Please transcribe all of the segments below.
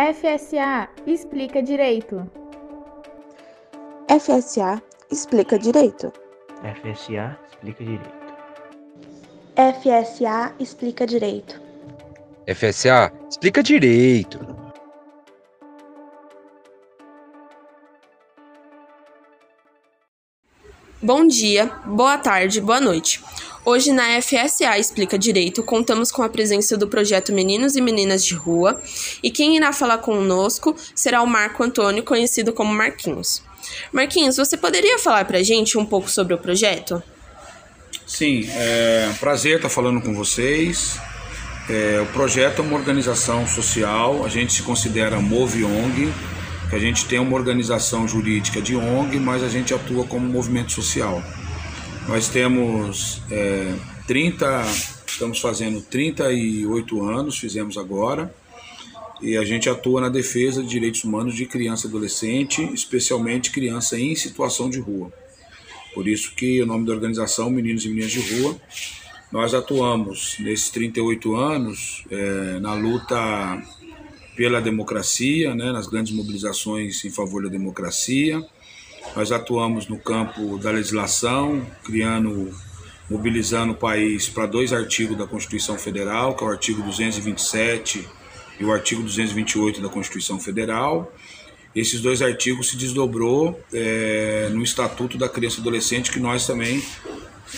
FSA explica direito. FSA explica direito. FSA explica direito. FSA explica direito. FSA explica direito. Bom dia, boa tarde, boa noite. Hoje na FSA Explica Direito contamos com a presença do projeto Meninos e Meninas de Rua e quem irá falar conosco será o Marco Antônio, conhecido como Marquinhos. Marquinhos, você poderia falar para a gente um pouco sobre o projeto? Sim, é um prazer estar falando com vocês. É, o projeto é uma organização social, a gente se considera Move ONG, que a gente tem uma organização jurídica de ONG, mas a gente atua como movimento social. Nós temos é, 30, estamos fazendo 38 anos, fizemos agora, e a gente atua na defesa de direitos humanos de criança e adolescente, especialmente criança em situação de rua. Por isso que o nome da organização Meninos e Meninas de Rua. Nós atuamos nesses 38 anos é, na luta pela democracia, né, nas grandes mobilizações em favor da democracia, nós atuamos no campo da legislação, criando, mobilizando o país para dois artigos da Constituição Federal, que é o artigo 227 e o artigo 228 da Constituição Federal. Esses dois artigos se desdobrou é, no Estatuto da Criança e Adolescente, que nós também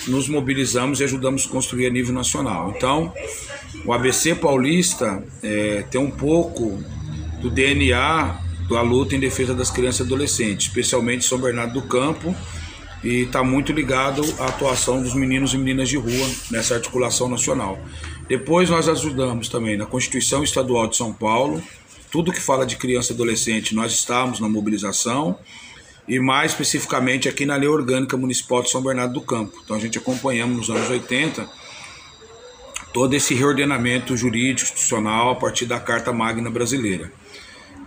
nos mobilizamos e ajudamos a construir a nível nacional. Então, o ABC paulista é, tem um pouco do DNA da luta em defesa das crianças e adolescentes, especialmente São Bernardo do Campo, e está muito ligado à atuação dos meninos e meninas de rua nessa articulação nacional. Depois nós ajudamos também na Constituição Estadual de São Paulo, tudo que fala de criança e adolescente, nós estamos na mobilização, e mais especificamente aqui na Lei Orgânica Municipal de São Bernardo do Campo. Então a gente acompanhamos nos anos 80 todo esse reordenamento jurídico institucional a partir da Carta Magna Brasileira.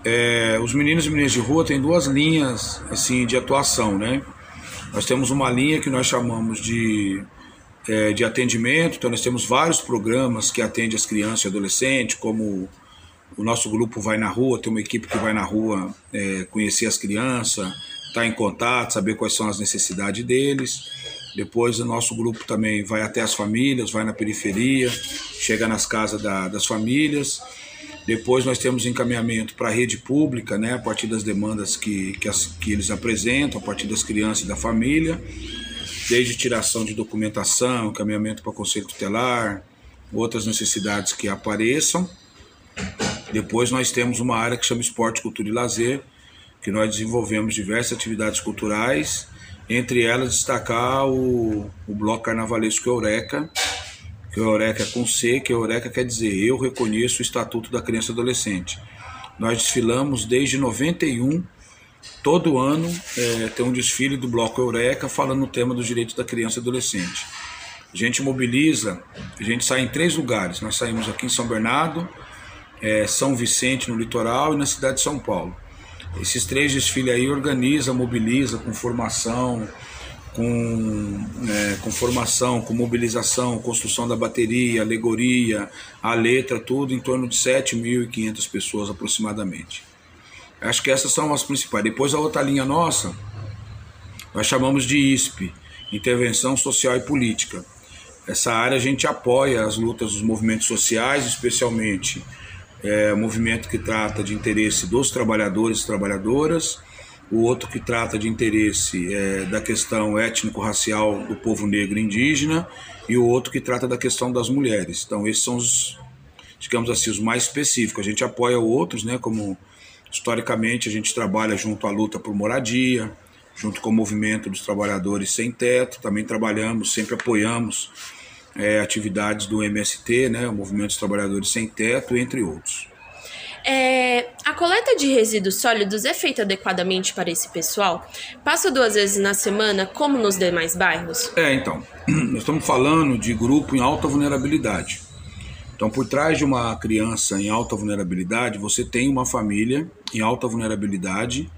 É, os meninos e meninas de rua têm duas linhas assim de atuação, né? Nós temos uma linha que nós chamamos de, é, de atendimento, então nós temos vários programas que atendem as crianças e adolescentes, como o nosso grupo vai na rua, tem uma equipe que vai na rua é, conhecer as crianças, estar tá em contato, saber quais são as necessidades deles. Depois o nosso grupo também vai até as famílias, vai na periferia, chega nas casas da, das famílias depois nós temos encaminhamento para a rede pública, né, a partir das demandas que, que, as, que eles apresentam, a partir das crianças e da família, desde tiração de documentação, encaminhamento para conselho tutelar, outras necessidades que apareçam. Depois nós temos uma área que chama Esporte, Cultura e Lazer, que nós desenvolvemos diversas atividades culturais, entre elas destacar o, o Bloco Carnavalesco Eureka, que o Eureka é com C, que Eureka quer dizer eu reconheço o Estatuto da Criança e Adolescente. Nós desfilamos desde 91, todo ano é, tem um desfile do Bloco Eureka falando o tema dos direitos da criança e adolescente. A gente mobiliza, a gente sai em três lugares. Nós saímos aqui em São Bernardo, é, São Vicente no litoral e na cidade de São Paulo. Esses três desfiles aí organiza, mobiliza com formação, com, é, com formação, com mobilização, construção da bateria, alegoria, a letra, tudo em torno de 7.500 pessoas aproximadamente. Acho que essas são as principais. Depois a outra linha nossa, nós chamamos de ISP, Intervenção Social e Política. Essa área a gente apoia as lutas dos movimentos sociais, especialmente é, movimento que trata de interesse dos trabalhadores e trabalhadoras, o outro que trata de interesse é, da questão étnico-racial do povo negro e indígena, e o outro que trata da questão das mulheres. Então, esses são os, digamos assim, os mais específicos. A gente apoia outros, né, como historicamente a gente trabalha junto à luta por moradia, junto com o movimento dos trabalhadores sem teto, também trabalhamos, sempre apoiamos é, atividades do MST, né, o Movimento dos Trabalhadores Sem Teto, entre outros. É, a coleta de resíduos sólidos é feita adequadamente para esse pessoal? Passa duas vezes na semana, como nos demais bairros? É, então. Nós estamos falando de grupo em alta vulnerabilidade. Então, por trás de uma criança em alta vulnerabilidade, você tem uma família em alta vulnerabilidade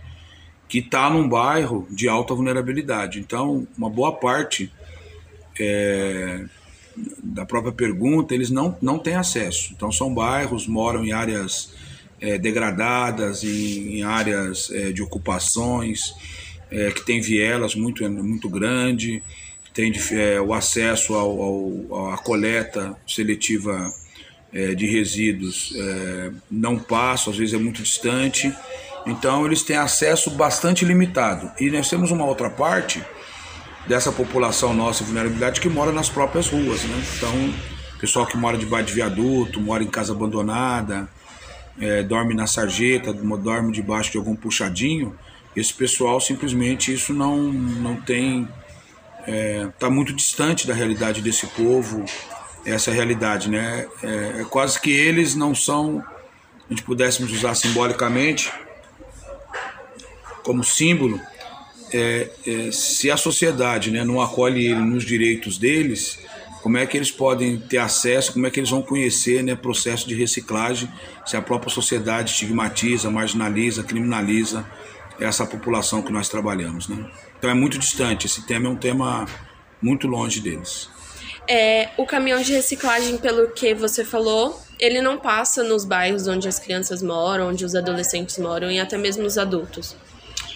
que está num bairro de alta vulnerabilidade. Então, uma boa parte é, da própria pergunta, eles não, não têm acesso. Então, são bairros, moram em áreas é, degradadas, em, em áreas é, de ocupações, é, que tem vielas muito, muito grande, tem é, o acesso ao, ao, à coleta seletiva é, de resíduos é, não passa, às vezes é muito distante. Então eles têm acesso bastante limitado. E nós temos uma outra parte dessa população nossa vulnerabilidade que mora nas próprias ruas, né? Então, pessoal que mora debaixo de viaduto, mora em casa abandonada, é, dorme na sarjeta, dorme debaixo de algum puxadinho, esse pessoal simplesmente isso não, não tem. Está é, tá muito distante da realidade desse povo, essa realidade, né? É, é, quase que eles não são, a gente pudéssemos usar simbolicamente, como símbolo, é, é, se a sociedade né, não acolhe ele nos direitos deles, como é que eles podem ter acesso, como é que eles vão conhecer né, processo de reciclagem se a própria sociedade estigmatiza, marginaliza, criminaliza essa população que nós trabalhamos. Né? Então é muito distante, esse tema é um tema muito longe deles. É, o caminhão de reciclagem, pelo que você falou, ele não passa nos bairros onde as crianças moram, onde os adolescentes moram e até mesmo os adultos.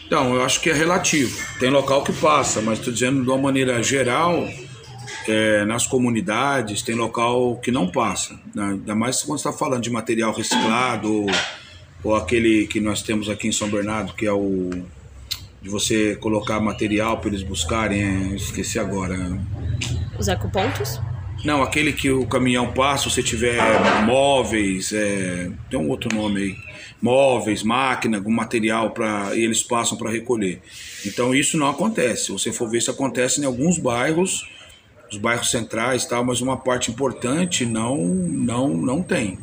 Então, eu acho que é relativo. Tem local que passa, mas estou dizendo de uma maneira geral, é, nas comunidades, tem local que não passa. Né? Ainda mais quando está falando de material reciclado ou, ou, aquele que nós temos aqui em São Bernardo, que é o de você colocar material para eles buscarem. É, esqueci agora. Os ecopontos? Não, aquele que o caminhão passa, se você tiver móveis, é, tem um outro nome aí móveis, máquina, algum material para e eles passam para recolher. Então isso não acontece. Se você for ver, isso acontece em alguns bairros, os bairros centrais, tal, mas uma parte importante não não não tem.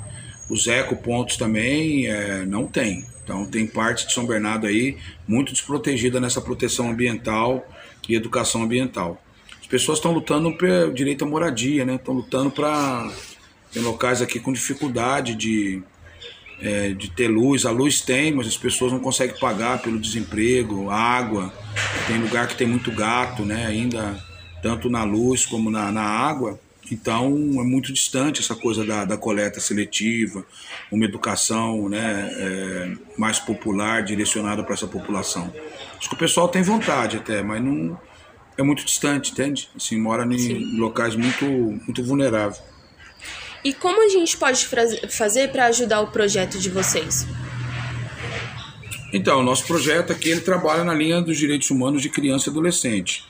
Os ecopontos também é, não tem. Então tem parte de São Bernardo aí muito desprotegida nessa proteção ambiental e educação ambiental. As pessoas estão lutando pelo direito à moradia, né? Estão lutando para tem locais aqui com dificuldade de é, de ter luz. A luz tem, mas as pessoas não conseguem pagar pelo desemprego, água. Tem lugar que tem muito gato, né? Ainda tanto na luz como na, na água. Então é muito distante essa coisa da, da coleta seletiva, uma educação né, é, mais popular, direcionada para essa população. Acho que o pessoal tem vontade até, mas não é muito distante, entende? Assim, mora em Sim. locais muito, muito vulneráveis. E como a gente pode fazer para ajudar o projeto de vocês? Então, o nosso projeto aqui ele trabalha na linha dos direitos humanos de criança e adolescente.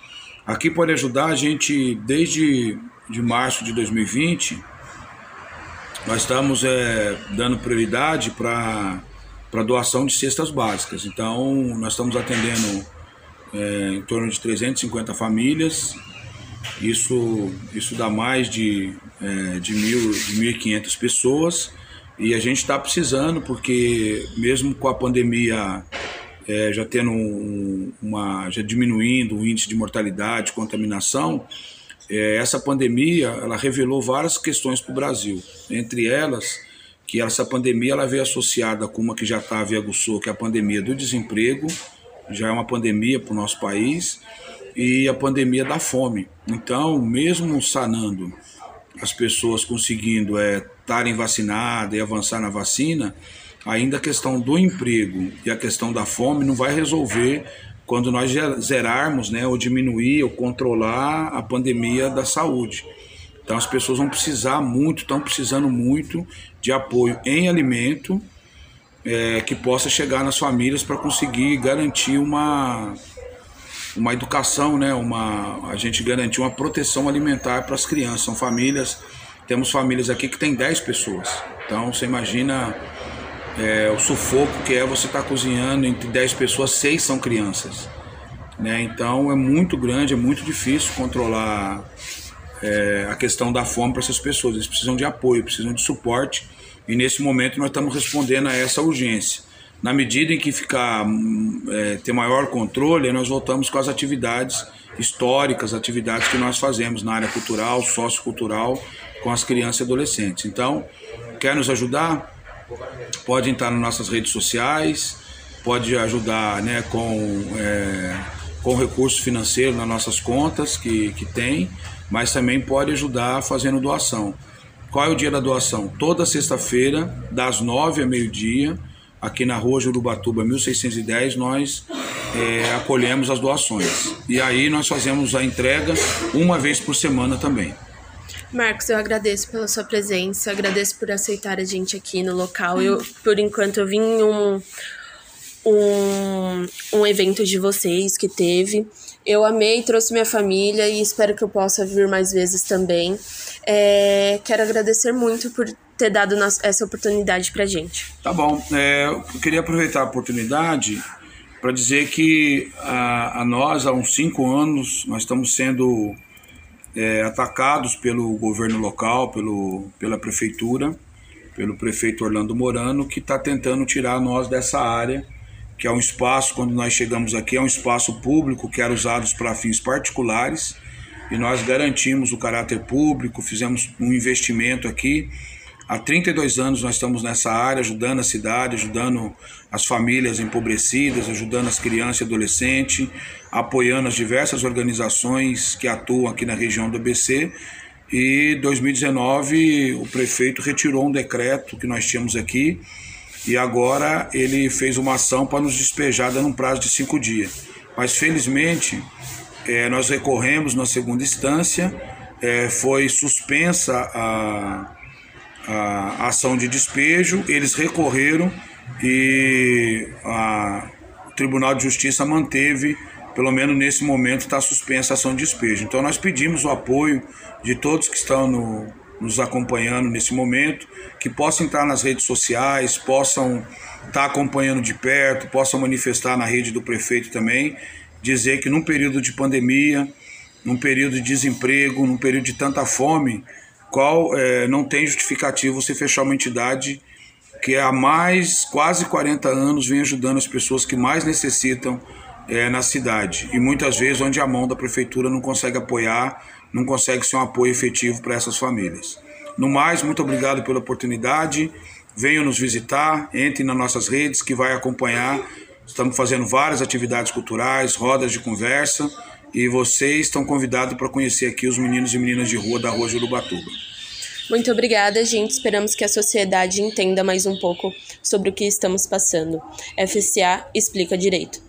Aqui pode ajudar a gente desde de março de 2020. Nós estamos é, dando prioridade para para doação de cestas básicas. Então, nós estamos atendendo é, em torno de 350 famílias isso, isso dá mais de, é, de, mil, de 1.500 pessoas e a gente está precisando porque mesmo com a pandemia é, já tendo um, uma já diminuindo o índice de mortalidade, contaminação, é, essa pandemia ela revelou várias questões para o Brasil. Entre elas, que essa pandemia ela veio associada com uma que já estava e aguçou, que é a pandemia do desemprego, já é uma pandemia para o nosso país e a pandemia da fome. Então, mesmo sanando as pessoas conseguindo estarem é, vacinadas e avançar na vacina, ainda a questão do emprego e a questão da fome não vai resolver quando nós zerarmos, né, ou diminuir ou controlar a pandemia da saúde. Então as pessoas vão precisar muito, estão precisando muito de apoio em alimento é, que possa chegar nas famílias para conseguir garantir uma uma educação, né? Uma, a gente garantiu uma proteção alimentar para as crianças. São famílias, temos famílias aqui que tem 10 pessoas. Então você imagina é, o sufoco que é você estar tá cozinhando entre 10 pessoas, 6 são crianças. Né? Então é muito grande, é muito difícil controlar é, a questão da fome para essas pessoas. Eles precisam de apoio, precisam de suporte. E nesse momento nós estamos respondendo a essa urgência. Na medida em que ficar é, ter maior controle, nós voltamos com as atividades históricas, atividades que nós fazemos na área cultural, sociocultural, com as crianças e adolescentes. Então, quer nos ajudar? Pode entrar nas nossas redes sociais, pode ajudar né, com, é, com recurso financeiro nas nossas contas que, que tem, mas também pode ajudar fazendo doação. Qual é o dia da doação? Toda sexta-feira, das nove a meio-dia, aqui na rua Jurubatuba 1610, nós é, acolhemos as doações. E aí nós fazemos a entrega uma vez por semana também. Marcos, eu agradeço pela sua presença, agradeço por aceitar a gente aqui no local. Eu, por enquanto, eu vim em um, um, um evento de vocês que teve. Eu amei, trouxe minha família e espero que eu possa vir mais vezes também. É, quero agradecer muito por ter dado essa oportunidade pra gente. Tá bom. É, eu queria aproveitar a oportunidade para dizer que a, a, nós, há uns cinco anos, nós estamos sendo é, atacados pelo governo local, pelo, pela prefeitura, pelo prefeito Orlando Morano, que está tentando tirar nós dessa área, que é um espaço, quando nós chegamos aqui, é um espaço público que era usado para fins particulares, e nós garantimos o caráter público, fizemos um investimento aqui Há 32 anos nós estamos nessa área, ajudando a cidade, ajudando as famílias empobrecidas, ajudando as crianças e adolescentes, apoiando as diversas organizações que atuam aqui na região do ABC. E 2019 o prefeito retirou um decreto que nós tínhamos aqui e agora ele fez uma ação para nos despejar dando um prazo de cinco dias. Mas felizmente é, nós recorremos na segunda instância, é, foi suspensa a a ação de despejo, eles recorreram e a, o Tribunal de Justiça manteve, pelo menos nesse momento, está suspensa a ação de despejo. Então nós pedimos o apoio de todos que estão no, nos acompanhando nesse momento, que possam entrar nas redes sociais, possam estar acompanhando de perto, possam manifestar na rede do prefeito também, dizer que num período de pandemia, num período de desemprego, num período de tanta fome, qual é, não tem justificativo você fechar uma entidade que há mais quase 40 anos vem ajudando as pessoas que mais necessitam é, na cidade e muitas vezes onde a mão da prefeitura não consegue apoiar, não consegue ser um apoio efetivo para essas famílias. No mais, muito obrigado pela oportunidade. Venham nos visitar, entrem nas nossas redes que vai acompanhar. Estamos fazendo várias atividades culturais, rodas de conversa e vocês estão convidados para conhecer aqui os meninos e meninas de rua da Rua Jurubatuba. Muito obrigada, gente. Esperamos que a sociedade entenda mais um pouco sobre o que estamos passando. FCA explica direito.